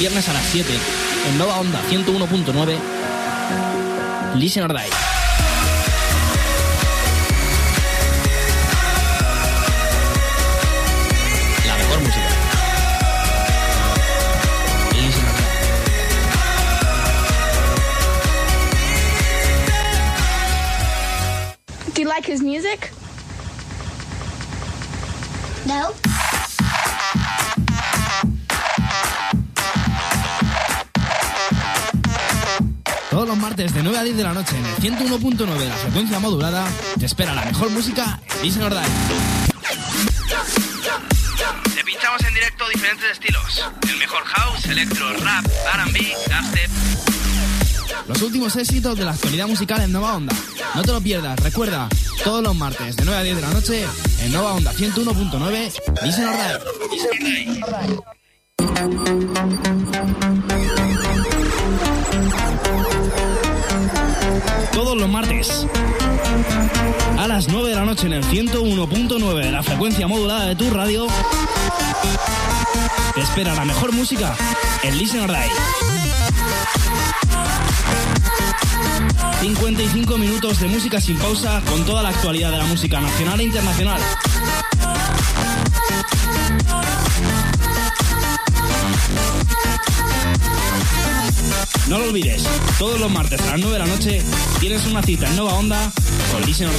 viernes a las 7 en Nova Onda 101.9. Listen or Die. Do you like his music? No. Martes de 9 a 10 de la noche en el 101.9 de la frecuencia modulada te espera la mejor música en Listen or Die. Te pinchamos en directo diferentes estilos. El mejor house, electro, rap, R&B, dubstep. Los últimos éxitos de la actualidad musical en Nova Onda. No te lo pierdas, recuerda, todos los martes de 9 a 10 de la noche en Nova Onda 101.9 Listen or Todos los martes a las 9 de la noche en el 101.9 de la frecuencia modulada de tu radio te espera la mejor música en Listen Die. 55 minutos de música sin pausa con toda la actualidad de la música nacional e internacional. No lo olvides, todos los martes a las 9 de la noche tienes una cita en Nova Onda con Listen or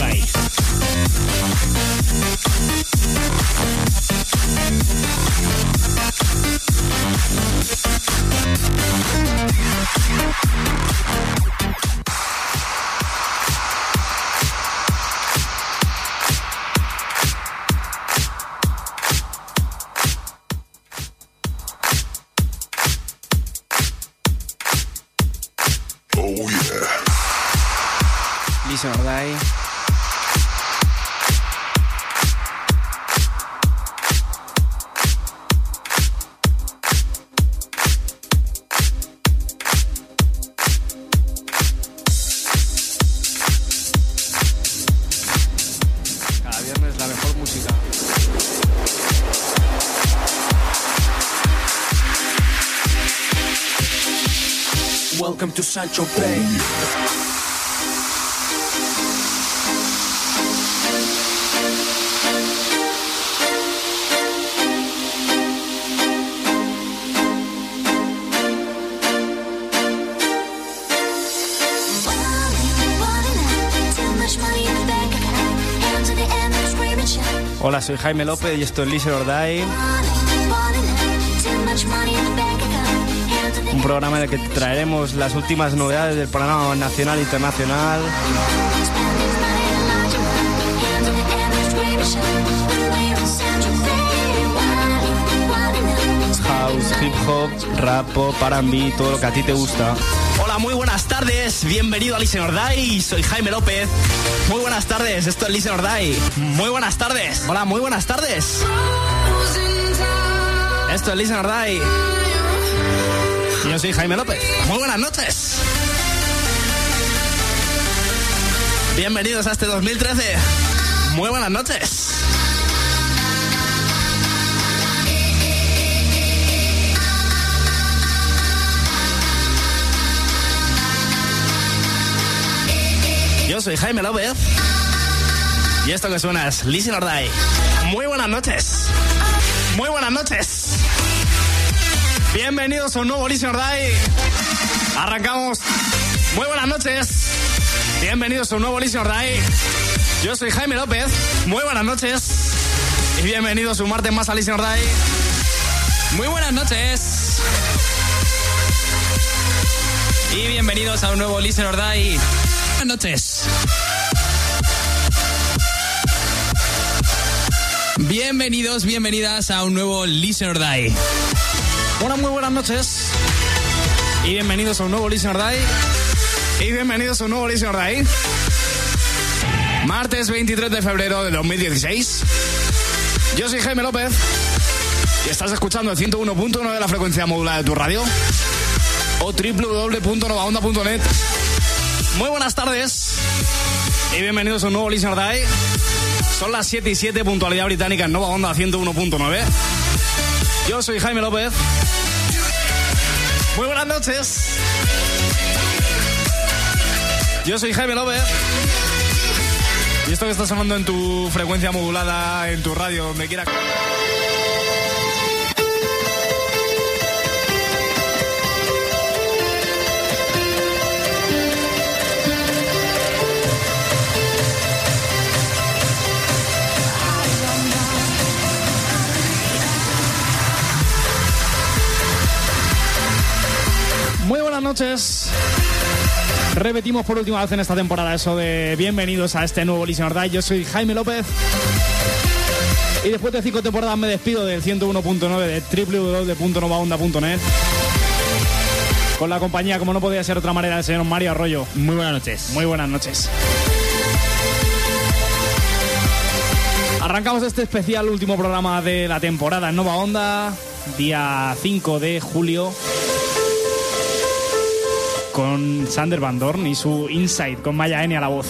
Hola, soy Jaime López y esto es Listen un programa en el que traeremos las últimas novedades del panorama nacional e internacional. House, hip hop, rap, pop, R&B, todo lo que a ti te gusta. Hola, muy buenas tardes. Bienvenido a Listen or Die. Soy Jaime López. Muy buenas tardes. Esto es Listen or Die. Muy buenas tardes. Hola, muy buenas tardes. Esto es Listen or Die. Yo soy Jaime López. Muy buenas noches. Bienvenidos a este 2013. Muy buenas noches. Yo soy Jaime López. Y esto que suena es Listen or Die. Muy buenas noches. Muy buenas noches. Bienvenidos a un nuevo Listen Die. Arrancamos. Muy buenas noches. Bienvenidos a un nuevo Listen Die. Yo soy Jaime López. Muy buenas noches. Y bienvenidos un martes más a Listen Die. Muy buenas noches. Y bienvenidos a un nuevo Listen or Die. Buenas noches. Bienvenidos, bienvenidas a un nuevo Listen or Die. Hola, muy buenas noches. Y bienvenidos a un nuevo Listen or Die. Y bienvenidos a un nuevo Listen or Die. Martes 23 de febrero de 2016. Yo soy Jaime López. Y estás escuchando el 101.1 de la frecuencia modulada de tu radio. O www.novaonda.net. Muy buenas tardes. Y bienvenidos a un nuevo Listen or Die. Son las 7 y 7, puntualidad británica en Nova Onda 101.9. Yo soy Jaime López. Muy buenas noches. Yo soy Jaime López. Y esto que está sonando en tu frecuencia modulada, en tu radio, donde quiera. Noches. Repetimos por última vez en esta temporada eso de bienvenidos a este nuevo Listener Die. Yo soy Jaime López. Y después de cinco temporadas me despido del 101.9 de www.novaonda.net. Con la compañía, como no podía ser de otra manera, del señor Mario Arroyo. Muy buenas noches. Muy buenas noches. Arrancamos este especial último programa de la temporada en Nova Onda, día 5 de julio, con Sander Van Dorn y su Insight con Maya Eni a la voz.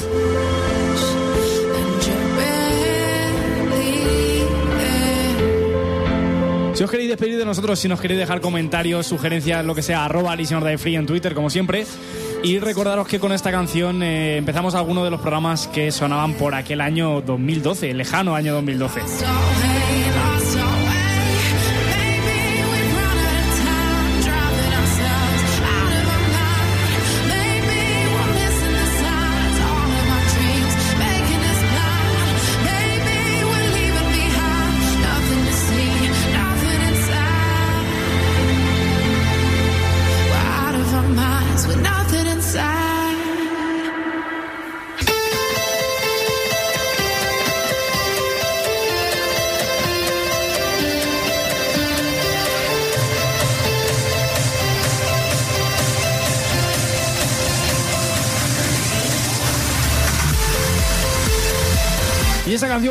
Si os queréis despedir de nosotros, si nos queréis dejar comentarios, sugerencias, lo que sea, arroba Free en Twitter, como siempre. Y recordaros que con esta canción eh, empezamos algunos de los programas que sonaban por aquel año 2012, el lejano año 2012.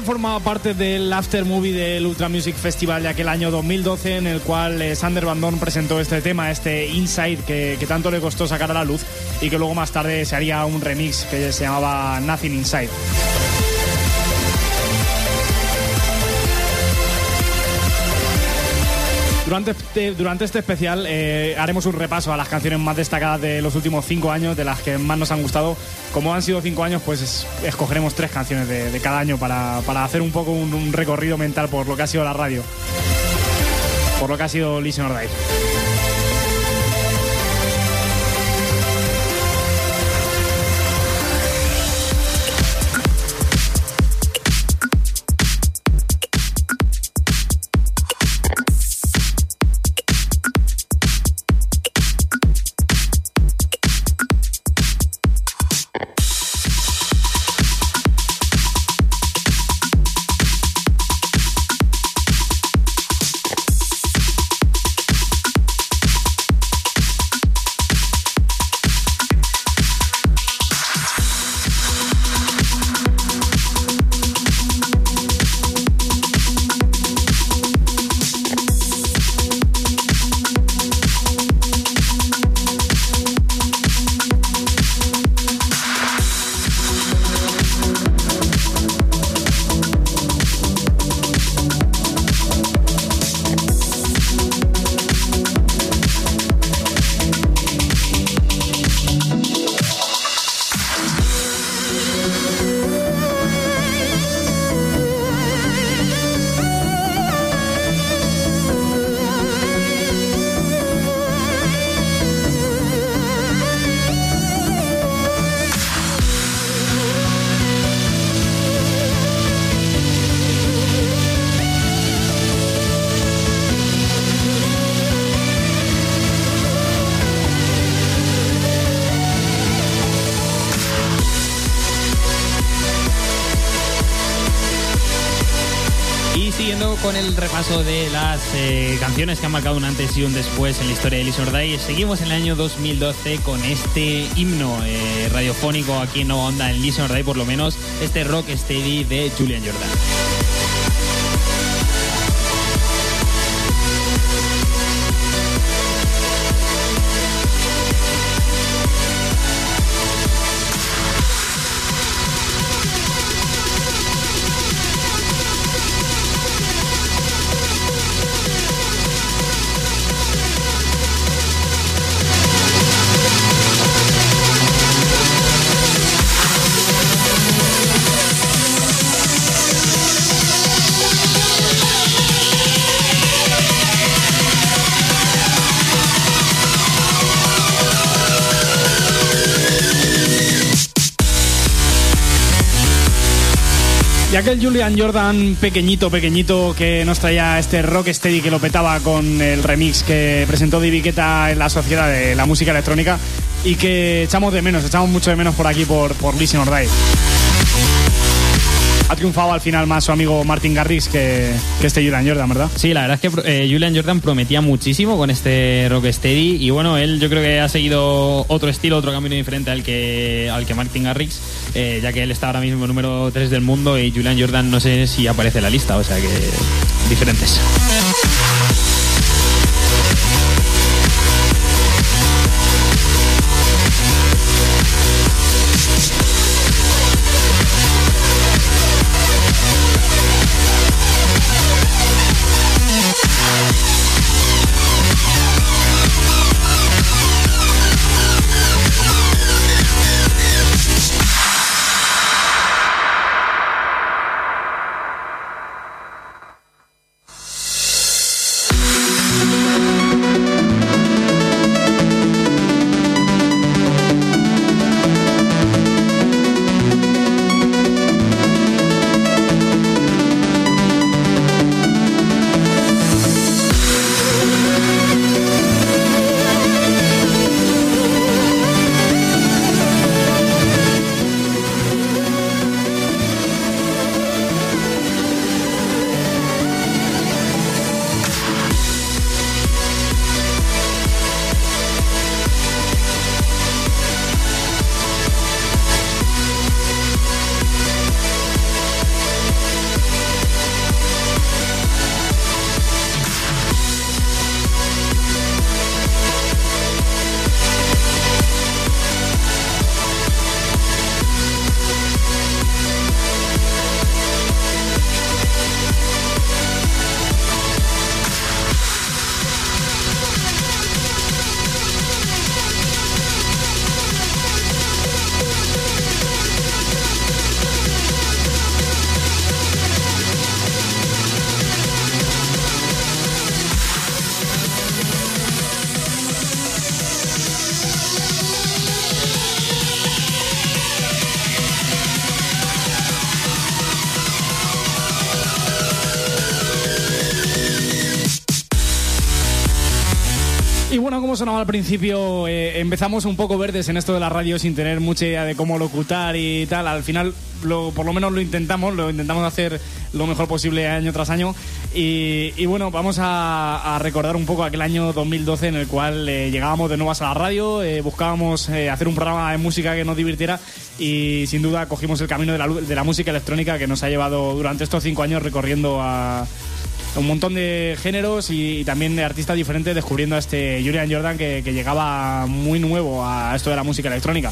Canción forma parte del after movie del Ultra Music Festival de aquel año 2012, en el cual eh, Sander Van Dorn presentó este tema, este Inside, que, que tanto le costó sacar a la luz y que luego más tarde se haría un remix que se llamaba Nothing Inside. Durante este, durante este especial eh, haremos un repaso a las canciones más destacadas de los últimos cinco años, de las que más nos han gustado. Como han sido cinco años, pues es- escogeremos tres canciones de, de cada año para, para hacer un poco un, un recorrido mental por lo que ha sido la radio. Por lo que ha sido Listen or Die. Repaso de las eh, canciones que han marcado un antes y un después en la historia de Listen or Die, seguimos en el año 2012 con este himno eh, radiofónico aquí en Nova Onda, en Die por lo menos, este Rock Steady de Julian Jordan. Y aquel Julian Jordan pequeñito, pequeñito que nos traía este rock steady que lo petaba con el remix que presentó Divi Guetta en la sociedad de la música electrónica y que echamos de menos, echamos mucho de menos por aquí por, por Listen or. Ha triunfado al final más su amigo Martin Garrix que, que este Julian Jordan, ¿verdad? Sí, la verdad es que eh, Julian Jordan prometía muchísimo con este Rocksteady y bueno, él yo creo que ha seguido otro estilo, otro camino diferente al que, al que Martin Garrix, eh, ya que él está ahora mismo número 3 del mundo y Julian Jordan no sé si aparece en la lista, o sea que diferentes. Sonaba al principio, eh, empezamos un poco verdes en esto de la radio sin tener mucha idea de cómo locutar y tal. Al final, lo, por lo menos lo intentamos, lo intentamos hacer lo mejor posible año tras año. Y, bueno, vamos a, recordar un poco aquel año 2012 en el cual eh, llegábamos de nuevas a la radio, eh, buscábamos hacer un programa de música que nos divirtiera y sin duda cogimos el camino de la, de la música electrónica que nos ha llevado durante estos cinco años recorriendo a un montón de géneros y, también de artistas diferentes descubriendo a este Julian Jordan que, que llegaba muy nuevo a esto de la música electrónica.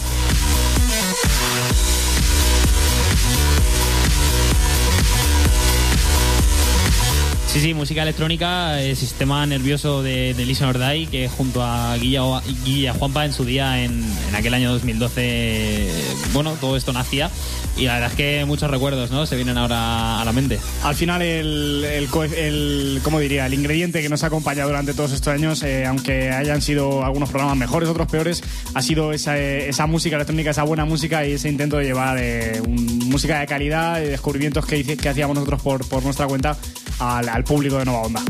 Sí, sí, música electrónica, el sistema nervioso de, de Lisa Ordai, que junto a Guilla, Guilla Juanpa en su día, en, en, aquel año 2012, bueno, todo esto nacía. Y la verdad es que muchos recuerdos, ¿no? Se vienen ahora a la mente. Al final, el, el, el ¿cómo diría? El ingrediente que nos ha acompañado durante todos estos años, eh, aunque hayan sido algunos programas mejores, otros peores, ha sido esa, esa música electrónica, esa buena música y ese intento de llevar eh, un, música de calidad y descubrimientos que, que hacíamos nosotros por, por nuestra cuenta al, al público de Nueva Onda.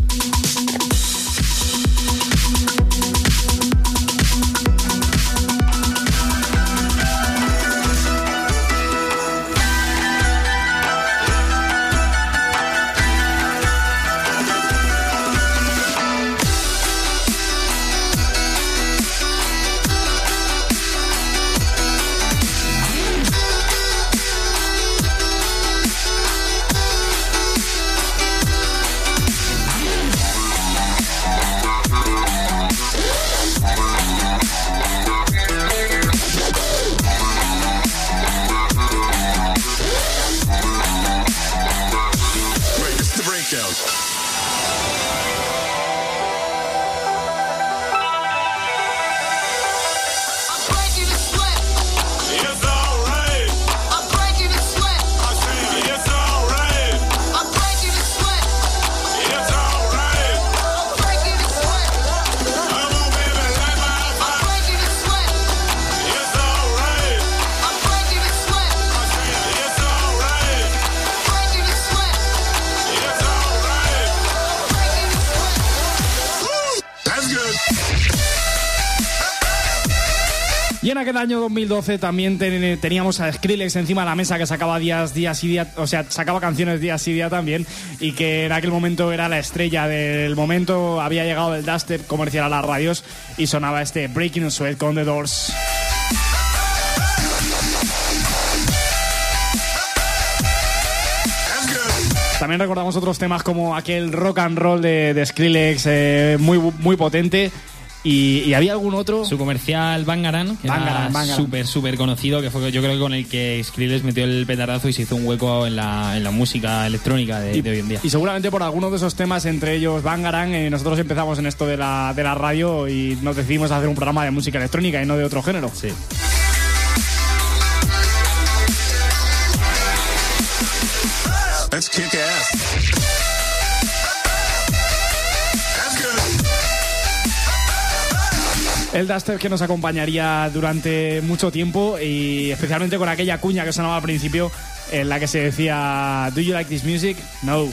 En aquel año 2012 también ten- teníamos a Skrillex encima de la mesa que sacaba días, días y días, o sea, sacaba canciones días y día también y que en aquel momento era la estrella del momento, había llegado el dubstep comercial a las radios y sonaba este Breaking Sweat con The Doors. También recordamos otros temas como aquel rock and roll de, de Skrillex, eh, muy, muy potente. Y, y había algún otro. Su comercial Bangaran, que Bangaran, era Bangaran. súper, súper conocido, que fue yo creo que con el que Skrillex metió el petardazo y se hizo un hueco en la, en la música electrónica de, de hoy en día. Y seguramente por algunos de esos temas, entre ellos Bangarang, eh, nosotros empezamos en esto de la, de la radio y nos decidimos hacer un programa de música electrónica y no de otro género. Sí. Let's kick ass. El dubstep que nos acompañaría durante mucho tiempo y especialmente con aquella cuña que sonaba al principio en la que se decía ¿Do you like this music? No.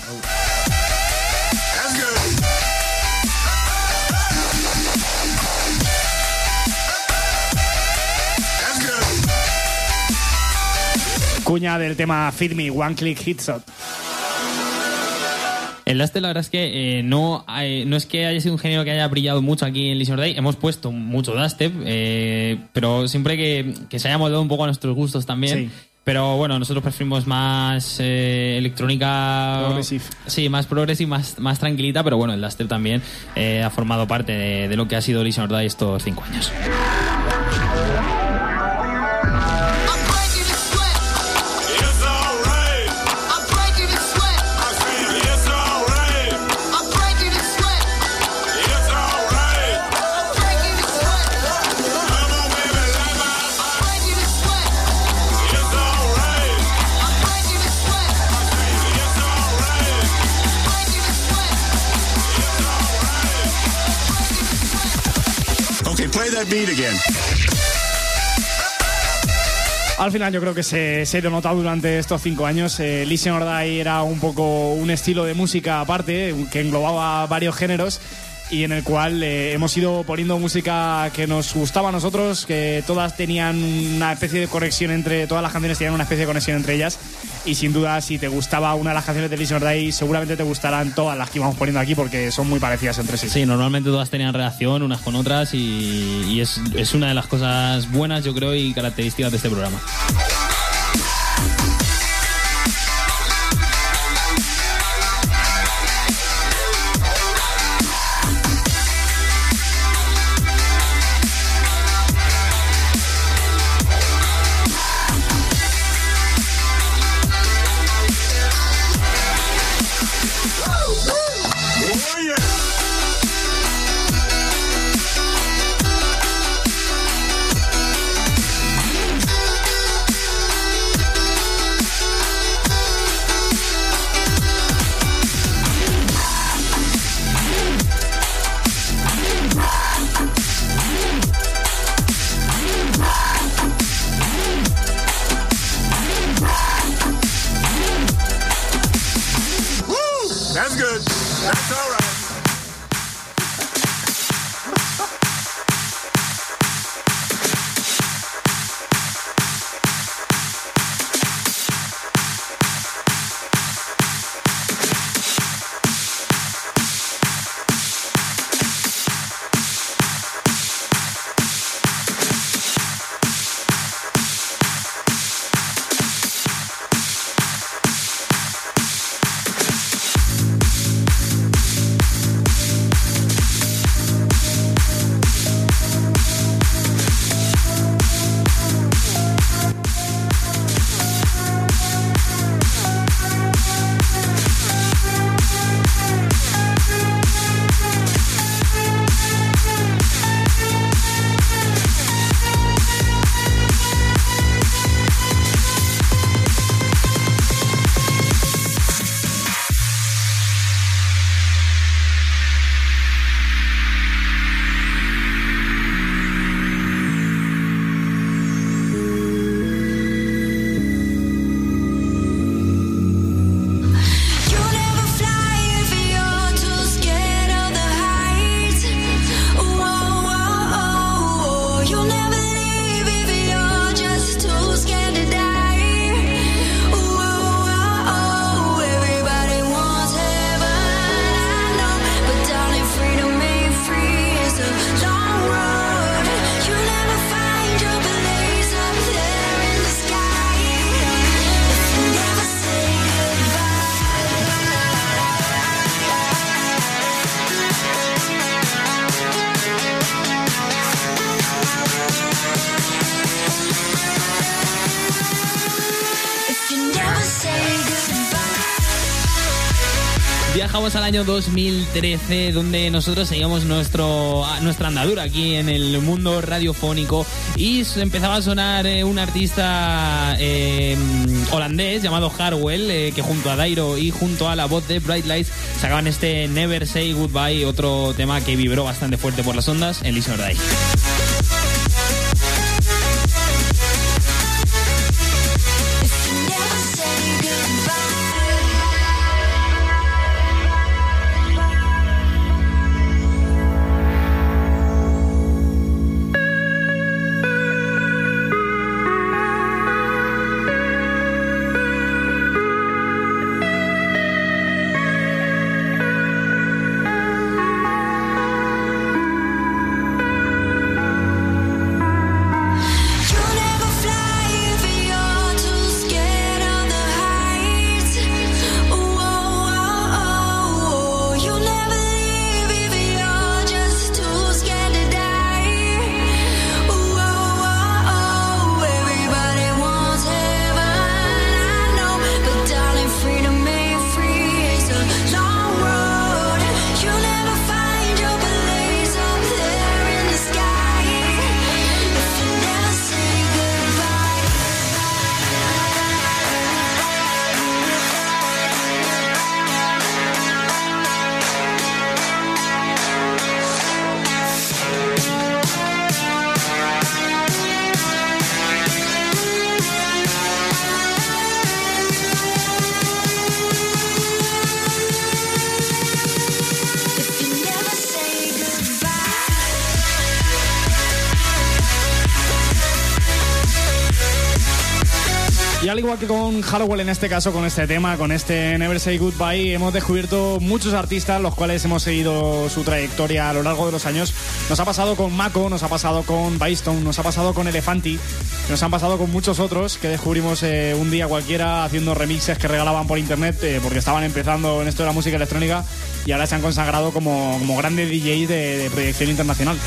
Cuña del tema Feed Me, One Click Hit Shot. El dubstep, la verdad es que eh, no, hay- no es que haya sido un género que haya brillado mucho aquí en Listen Day. Hemos puesto mucho dubstep, eh, pero siempre que, que se haya moldado un poco a nuestros gustos también. Sí. Pero bueno, nosotros preferimos más eh, electrónica. Progressive. Sí, más progressive, más, más tranquilita, pero bueno, el dubstep también eh, ha formado parte de, de lo que ha sido Listen Day estos cinco años. Beat again. Al final yo creo que se, se ha ido notado durante estos cinco años. Eh, Listen or era un poco un estilo de música aparte que englobaba varios géneros y en el cual eh, hemos ido poniendo música que nos gustaba a nosotros, que todas tenían una especie de conexión entre, todas las canciones tenían una especie de conexión entre ellas y sin duda si te gustaba una de las canciones de Listen Die seguramente te gustarán todas las que íbamos poniendo aquí porque son muy parecidas entre sí. Sí, normalmente todas tenían relación unas con otras y, y es, es una de las cosas buenas, yo creo, y características de este programa. That's all Viajamos al año 2013, donde nosotros seguíamos nuestro, nuestra andadura aquí en el mundo radiofónico y empezaba a sonar eh, un artista eh, holandés llamado Harwell, eh, que junto a Dairo y junto a la voz de Bright Lights sacaban este Never Say Goodbye, otro tema que vibró bastante fuerte por las ondas en Listen or Die. Halloween en este caso, con este tema, con este Never Say Goodbye, hemos descubierto muchos artistas los cuales hemos seguido su trayectoria a lo largo de los años. Nos ha pasado con Mako, nos ha pasado con Bystone, nos ha pasado con Elefanti, nos han pasado con muchos otros que descubrimos eh, un día cualquiera haciendo remixes que regalaban por internet eh, porque estaban empezando en esto de la música electrónica y ahora se han consagrado como, como grandes DJs de- de proyección internacional.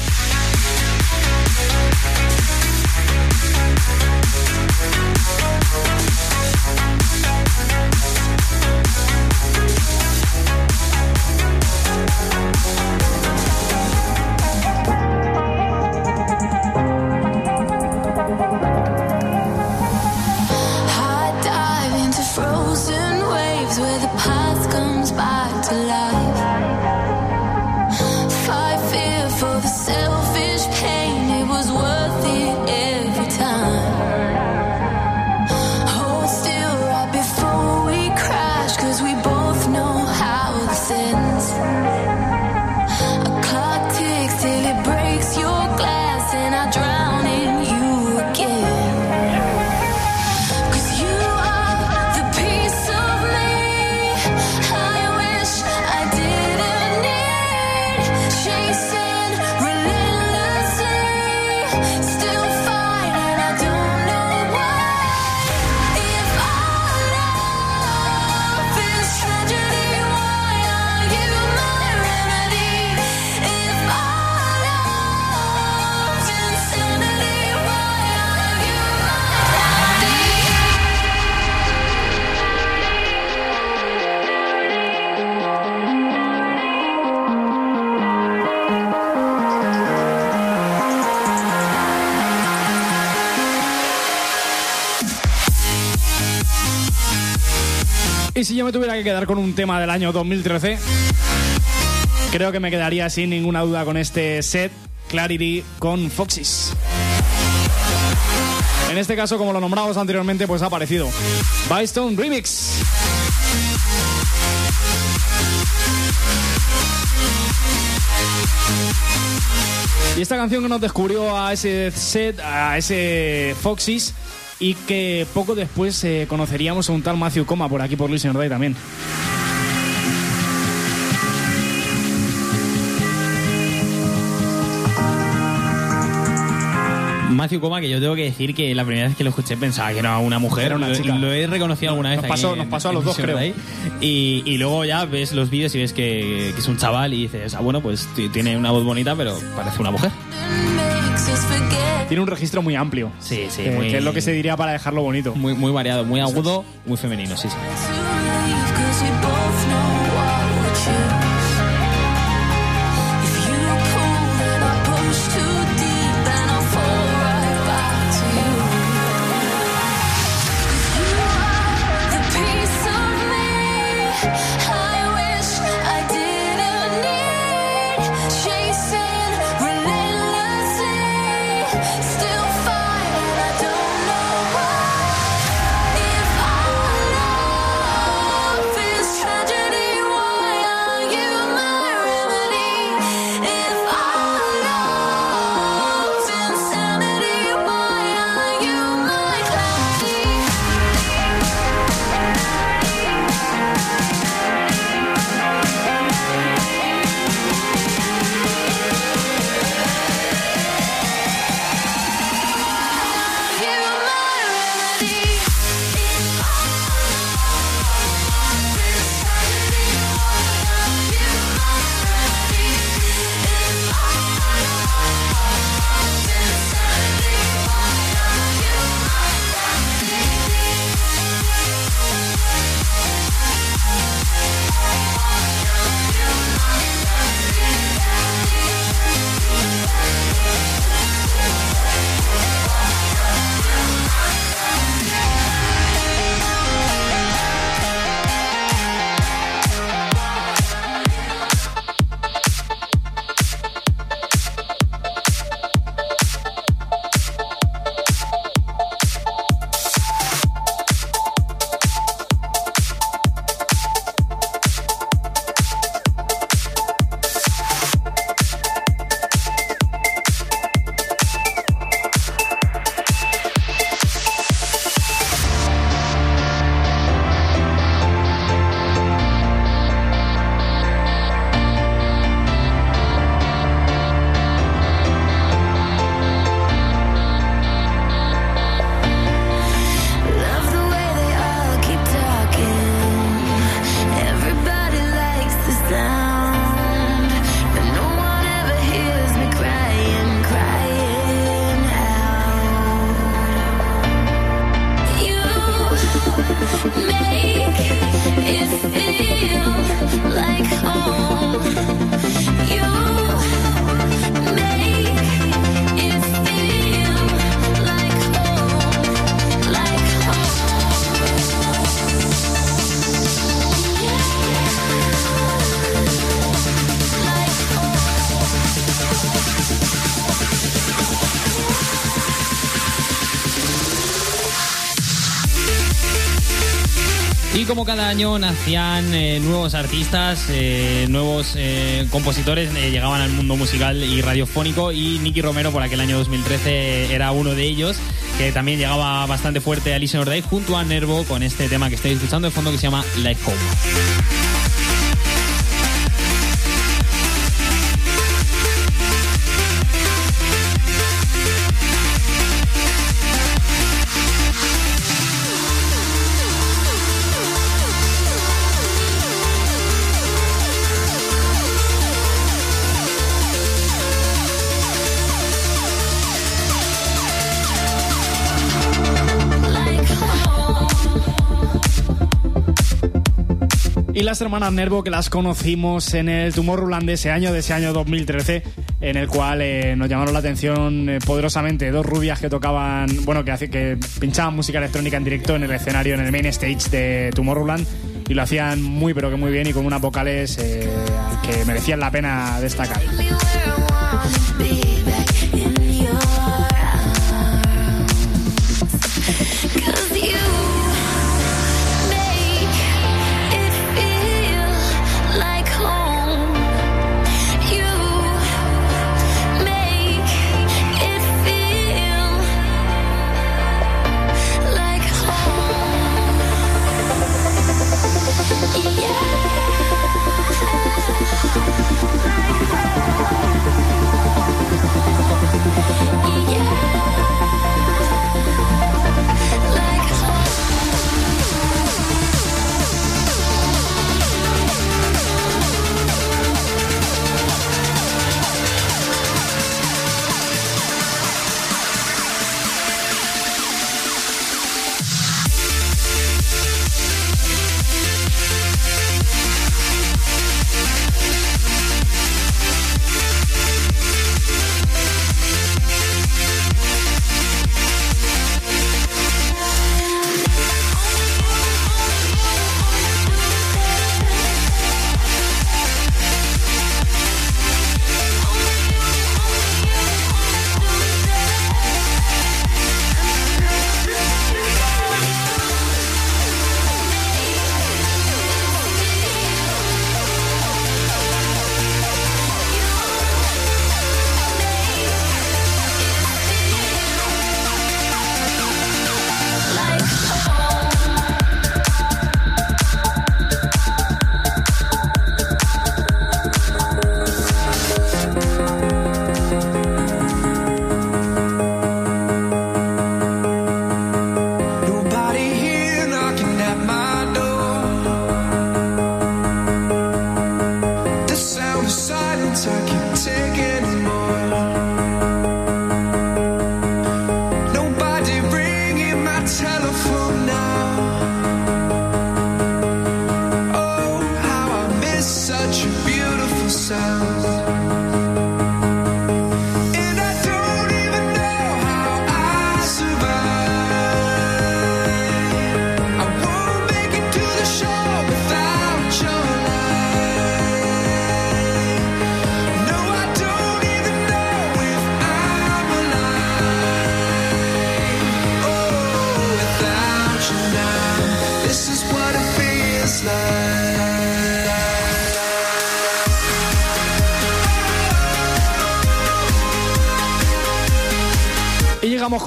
Quedar con un tema del año 2013, creo que me quedaría sin ninguna duda con este set Clarity con Foxys. En este caso, como lo nombramos anteriormente, pues ha aparecido Bystone Remix. Y esta canción que nos descubrió a ese set, a ese Foxys, y que poco después eh, conoceríamos a un tal Matthew Coma por aquí por Luis Day también. Matthew Coma, que yo tengo que decir que la primera vez que lo escuché pensaba que era una mujer. Era una chica. Lo, he reconocido alguna vez. Nos aquí pasó- en- nos pasó a los dos, creo. Y, y luego ya ves los vídeos y ves que, que es un chaval y dices, ah, bueno, pues tiene una voz bonita, pero parece una mujer. Tiene un registro muy amplio. Sí, sí, que, muy- que es lo que se diría para dejarlo bonito. Muy, muy variado, muy agudo, muy femenino, sí, sí. Cada año nacían eh, nuevos artistas, eh, nuevos eh, compositores llegaban al mundo musical y radiofónico y Nicky Romero por aquel año 2013 era uno de ellos que también llegaba bastante fuerte a Listen or Die junto a Nervo con este tema que estáis escuchando de fondo que se llama Life Home. Las hermanas Nervo que las conocimos en el Tomorrowland de ese año, de ese año 2013, en el cual eh, nos llamaron la atención eh, poderosamente dos rubias que tocaban, bueno, que, que pinchaban música electrónica en directo en el escenario, en el main stage de Tomorrowland. Y lo hacían muy, pero que muy bien y con unas vocales eh, que merecían la pena destacar.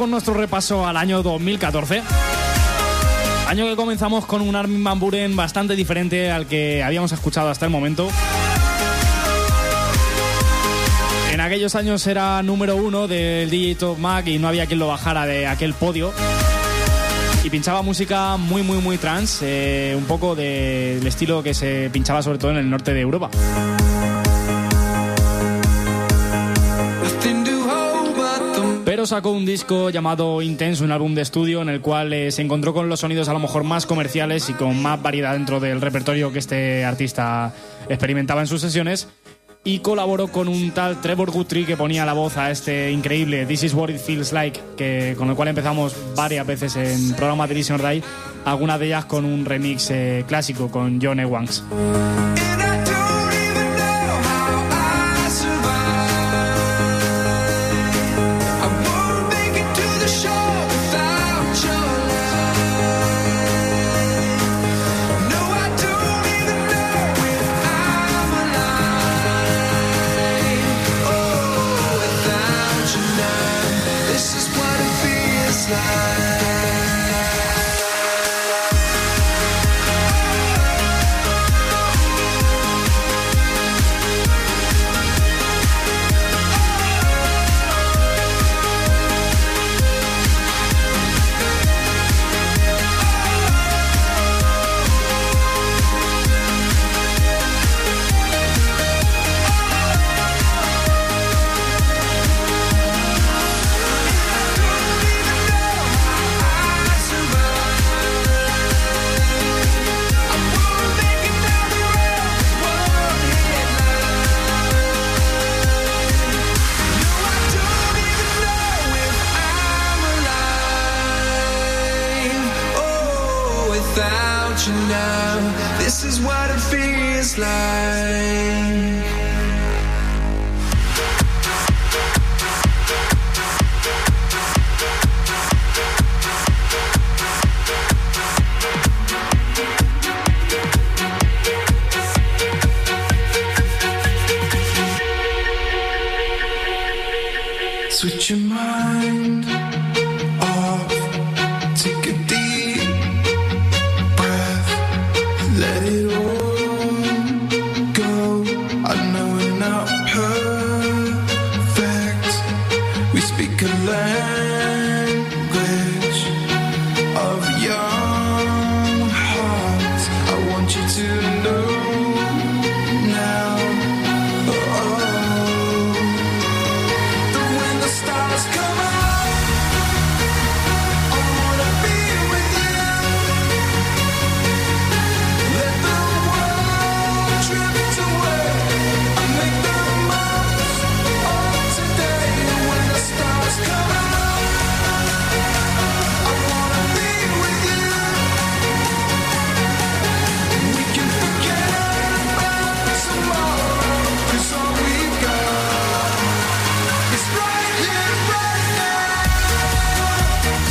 Con nuestro repaso al año 2014. Año que comenzamos con un Armin Van bastante diferente al que habíamos escuchado hasta el momento. En aquellos años era número uno del DJ Top Mac y no había quien lo bajara de aquel podio. Y pinchaba música muy, muy, muy trans, eh, un poco de- del estilo que se pinchaba sobre todo en el norte de Europa. Pero sacó un disco llamado Intense, un álbum de estudio en el cual eh, se encontró con los sonidos a lo mejor más comerciales y con más variedad dentro del repertorio que este artista experimentaba en sus sesiones. Y colaboró con un tal Trevor Guthrie que ponía la voz a este increíble This is what it feels like, que, con el cual empezamos varias veces en programas de Listen or algunas de ellas con un remix eh, clásico con John Ewanks.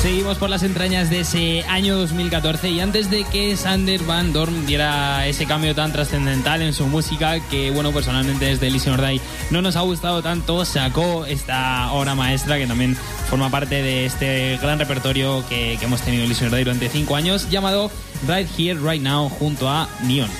Seguimos por las entrañas de ese año 2014 y antes de que Sander Van Dorn diera ese cambio tan trascendental en su música que, bueno, personalmente desde Listen or Die no nos ha gustado tanto, sacó esta obra maestra que también forma parte de este gran repertorio que, hemos tenido en Listen or Die durante cinco años llamado Right Here, Right Now junto a Neon.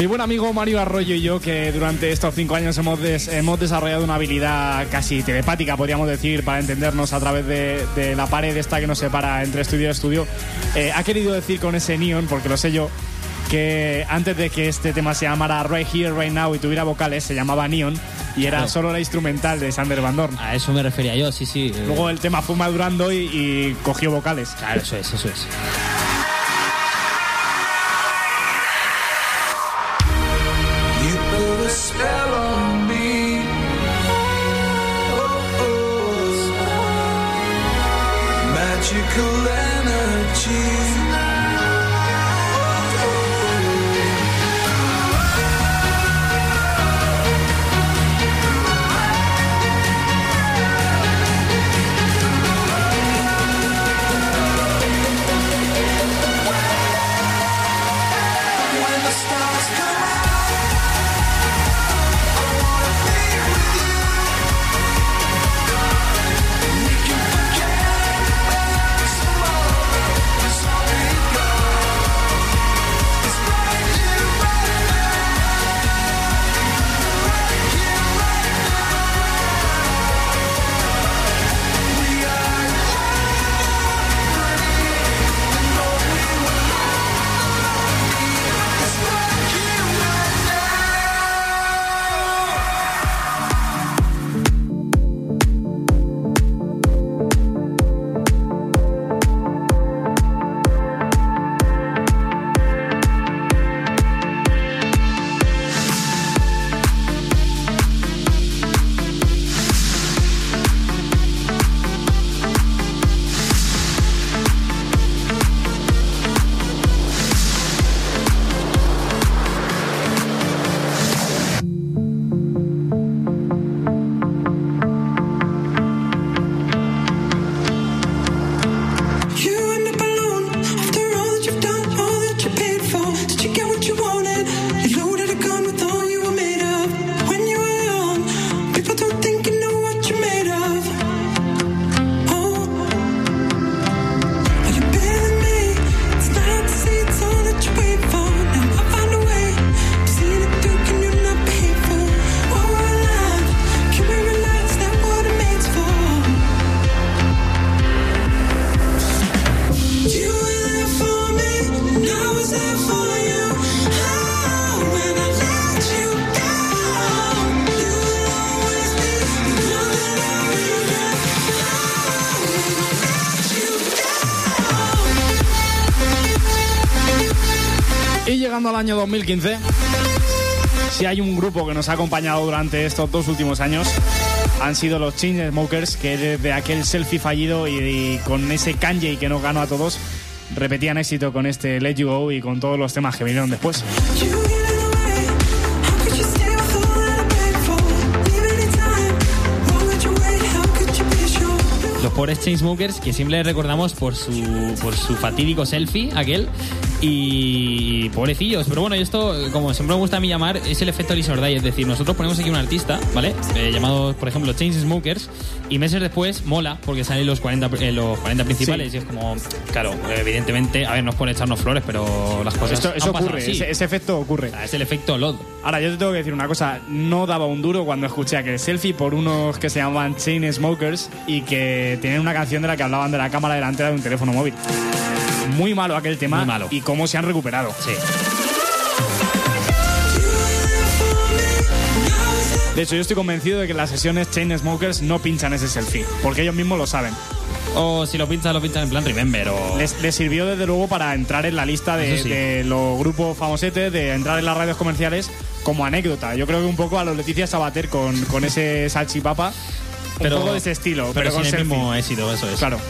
Mi buen amigo Mario Arroyo y yo, que durante estos cinco años hemos, des- hemos desarrollado una habilidad casi telepática, podríamos decir, para entendernos a través de, de la pared esta que nos separa entre estudio y estudio, eh, ha querido decir con ese neon, porque lo sé yo, que antes de que este tema se llamara Right Here, Right Now y tuviera vocales, se llamaba Neon y era solo la instrumental de Sander Van Dorn. A eso me refería yo, sí, sí. eh, Luego el tema fue madurando y, y cogió vocales. Claro, eso es, eso es. Y llegando al año 2015, Si hay un grupo que nos ha acompañado durante estos dos últimos años, han sido los Chainsmokers, que desde aquel selfie fallido y, y con ese Kanye que nos ganó a todos, repetían éxito con este Let You Go y con todos los temas que vinieron después. Los pobres Chainsmokers que siempre recordamos por su, por su fatídico selfie, aquel. Y pobrecillos, pero bueno, y esto, como siempre me gusta a mí llamar, es el efecto Lisa Ordai. Es decir, nosotros ponemos aquí un artista, ¿vale? Eh, llamado, por ejemplo, Chainsmokers, y meses después mola porque salen los 40, eh, los 40 principales. Y es como, claro, evidentemente, a ver, no es por echarnos flores, pero las cosas. Esto, eso ocurre, así. ese, ese efecto ocurre. O sea, es el efecto LOD. Ahora, yo te tengo que decir una cosa. No daba un duro cuando escuché aquel selfie por unos que se llamaban Chain Smokers y que tenían una canción de la que hablaban de la cámara delantera de un teléfono móvil. Muy malo aquel tema. Muy malo. Y cómo se han recuperado. Sí. De hecho, yo estoy convencido de que las sesiones Chain Smokers no pinchan ese selfie. Porque ellos mismos lo saben. O si lo pinchan, lo pinchan en plan Remember o... Les, les sirvió desde luego para entrar en la lista de, sí. de los grupos famosetes, de entrar en las radios comerciales como anécdota. Yo creo que un poco a los Leticia Sabater con, con ese salchipapa. un poco de ese estilo, pero, pero, con el mismo éxito, eso es. Claro.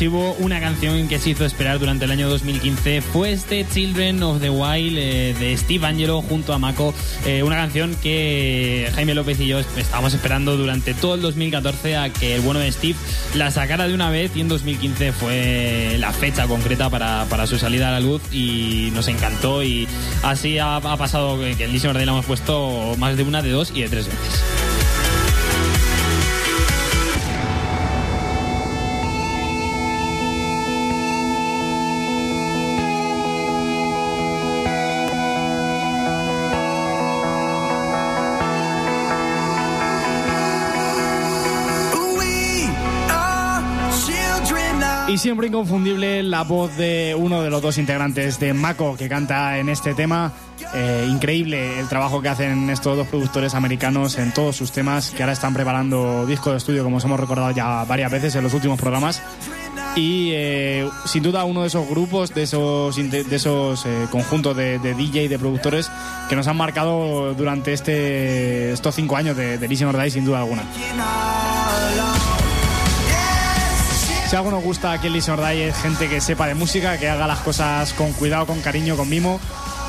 Hubo una canción que se hizo esperar durante el año 2015 fue este Children of the Wild eh, de Steve Angelo junto a Mako. Eh, una canción que Jaime López y yo estábamos esperando durante todo el 2014 a que el bueno de Steve la sacara de una vez y en 2015 fue la fecha concreta para, para su salida a la luz y nos encantó y así ha, ha pasado que que en Listen Ordey la hemos puesto más de una, de dos y de tres veces. Y siempre inconfundible la voz de uno de los dos integrantes de Mako que canta en este tema. Eh, increíble el trabajo que hacen estos dos productores americanos en todos sus temas, que ahora están preparando disco de estudio, como os hemos recordado ya varias veces en los últimos programas. Y eh, sin duda uno de esos grupos, de esos, de esos eh, conjuntos de, de DJ, de productores, que nos han marcado durante este, estos cinco años de, de Listen or Die, sin duda alguna. Si algo nos gusta aquí en Listen es gente que sepa de música, que haga las cosas con cuidado, con cariño, con mimo.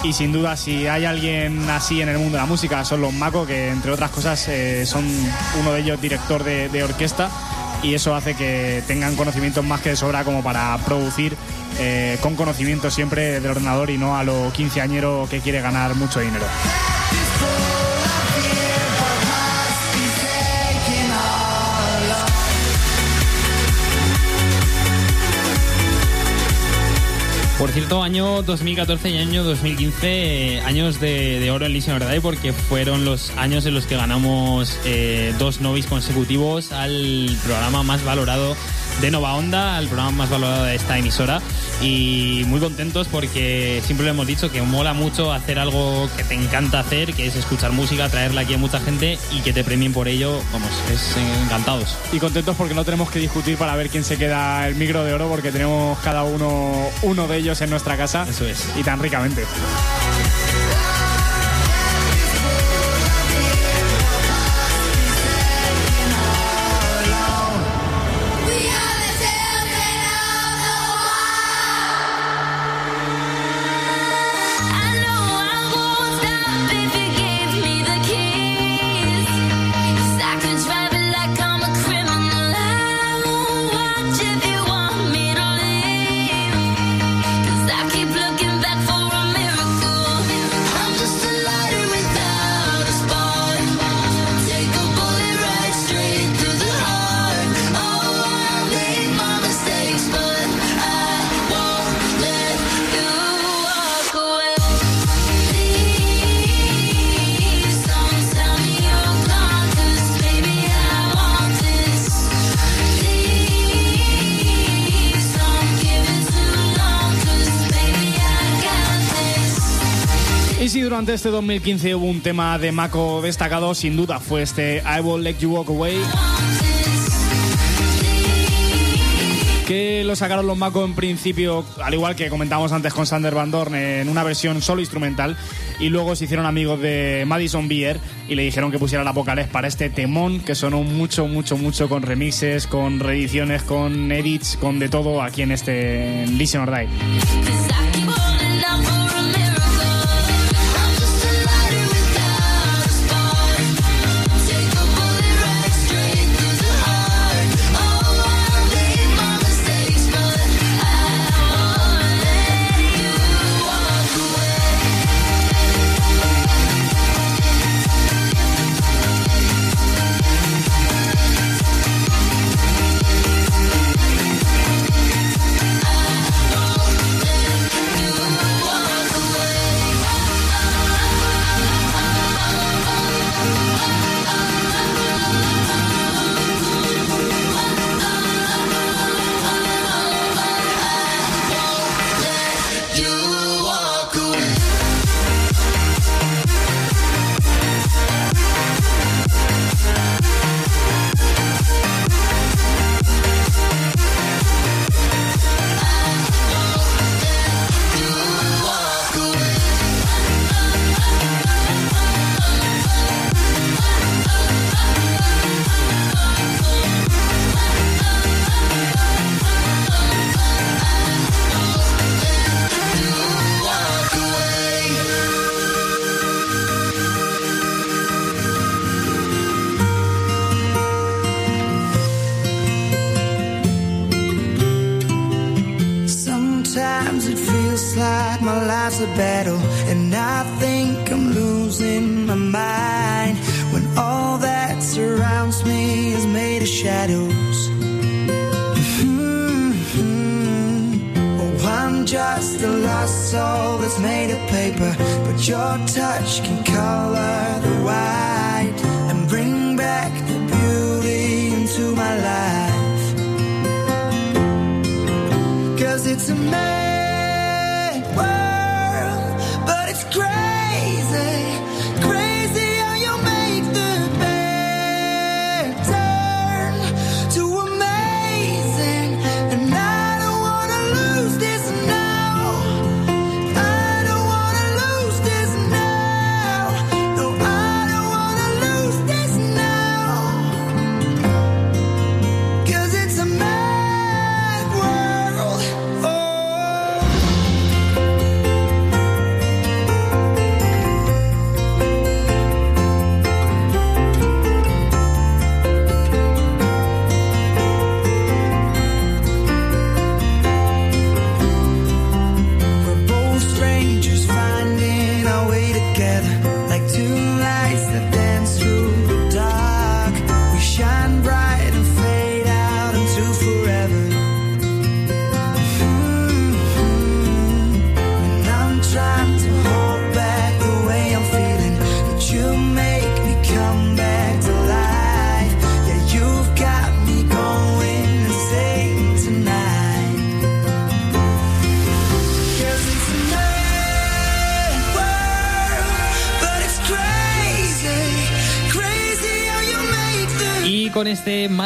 Y sin duda, si hay alguien así en el mundo de la música, son los Mako, que entre otras cosas eh, son uno de ellos director de, de orquesta. Y eso hace que tengan conocimientos más que de sobra como para producir eh, con conocimiento siempre del ordenador y no a lo quinceañero que quiere ganar mucho dinero. Por cierto, año 2014 y año 2015, eh, años de, de oro en or Die, porque fueron los años en los que ganamos eh, dos novis consecutivos al programa más valorado de Nova Onda, al programa más valorado de esta emisora. Y muy contentos porque siempre lo hemos dicho que mola mucho hacer algo que te encanta hacer, que es escuchar música, traerla aquí a mucha gente y que te premien por ello. Vamos, es encantados. Y contentos porque no tenemos que discutir para ver quién se queda el micro de oro, porque tenemos cada uno uno de ellos en nuestra casa. Eso es. Y tan ricamente. Durante este 2015 hubo un tema de Mako destacado, sin duda fue este I Will Let You Walk Away. Que lo sacaron los Mako en principio, al igual que comentábamos antes con Sander Van Dorn, en una versión solo instrumental. Y luego se hicieron amigos de Madison Beer y le dijeron que pusiera la vocales para este temón que sonó mucho, mucho, mucho con remixes, con reediciones, con edits, con de todo aquí en este en Listen or Die.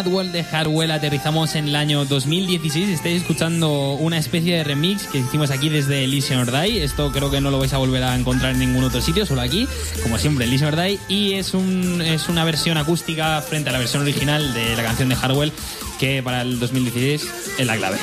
De Hardwell aterrizamos en el año 2016. Estáis escuchando una especie de remix que hicimos aquí desde Elysian or. Esto creo que no lo vais a volver a encontrar en ningún otro sitio, solo aquí, como siempre, Elysian or. Y es, un, es una versión acústica frente a la versión original de la canción de Hardwell, que para el 2016 es la clave.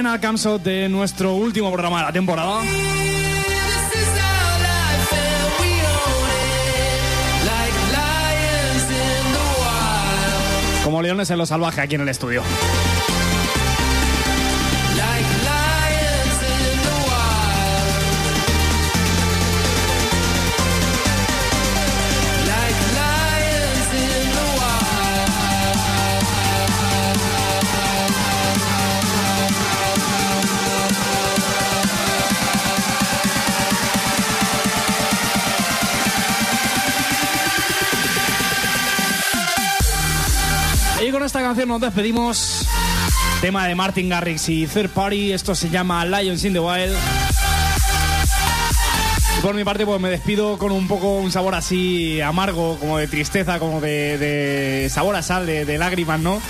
Es el de nuestro último programa de la temporada. Como leones en lo salvaje aquí en el estudio. Nos despedimos. Tema de Martin Garrix y Third Party. Esto se llama Lions in the Wild. Y por mi parte, pues me despido con un poco un sabor así amargo, como de tristeza, como de, sabor a sal, de, de lágrimas, ¿no?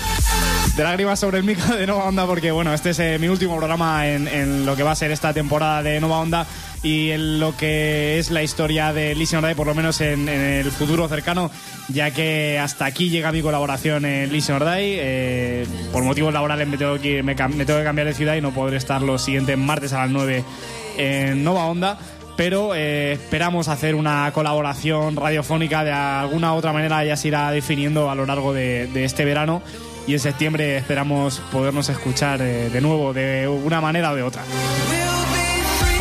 De lágrimas sobre el micro de Nova Onda, porque bueno, este es eh, mi último programa en, en lo que va a ser esta temporada de Nova Onda y en lo que es la historia de Listen Or Die, por lo menos en, en el futuro cercano, ya que hasta aquí llega mi colaboración en Listen Or Die. Eh, por motivos laborales me tengo, que, me, me tengo que cambiar de ciudad y no podré estar los siguientes martes a las 9 en Nova Onda. Pero eh, esperamos hacer una colaboración radiofónica de alguna otra manera, ya se irá definiendo a lo largo de, de este verano. Y en septiembre esperamos podernos escuchar eh, de nuevo, de una manera o de otra.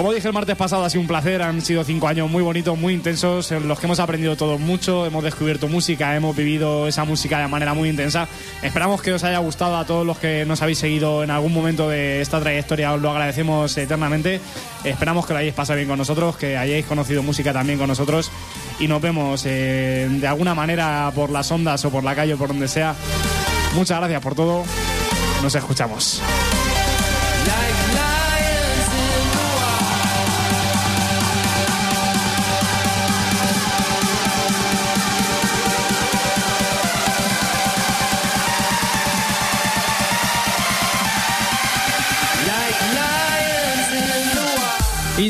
Como dije el martes pasado, ha sido un placer. Han sido cinco años muy bonitos, muy intensos, en los que hemos aprendido todos mucho, hemos descubierto música, hemos vivido esa música de manera muy intensa. Esperamos que os haya gustado a todos los que nos habéis seguido en algún momento de esta trayectoria. Os lo agradecemos eternamente. Esperamos que lo hayáis pasado bien con nosotros, que hayáis conocido música también con nosotros. Y nos vemos eh, de alguna manera por las ondas o por la calle o por donde sea. Muchas gracias por todo. Nos escuchamos.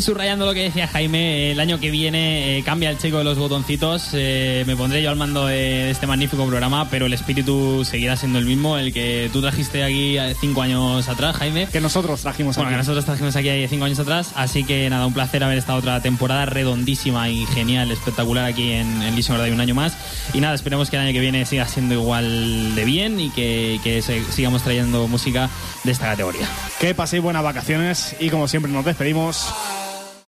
Y subrayando lo que decía Jaime, el año que viene eh, cambia el checo de los botoncitos. eh, me pondré yo al mando de este magnífico programa, pero el espíritu seguirá siendo el mismo, el que tú trajiste aquí eh, cinco años atrás, Jaime. Que nosotros trajimos Bueno, aquí. que nosotros trajimos aquí cinco años atrás, así que nada, un placer haber estado otra temporada redondísima y genial, espectacular aquí en, en Listen un año más. Y nada, esperemos que el año que viene siga siendo igual de bien y que, que se- sigamos trayendo música de esta categoría. Que paséis buenas vacaciones y como siempre nos despedimos.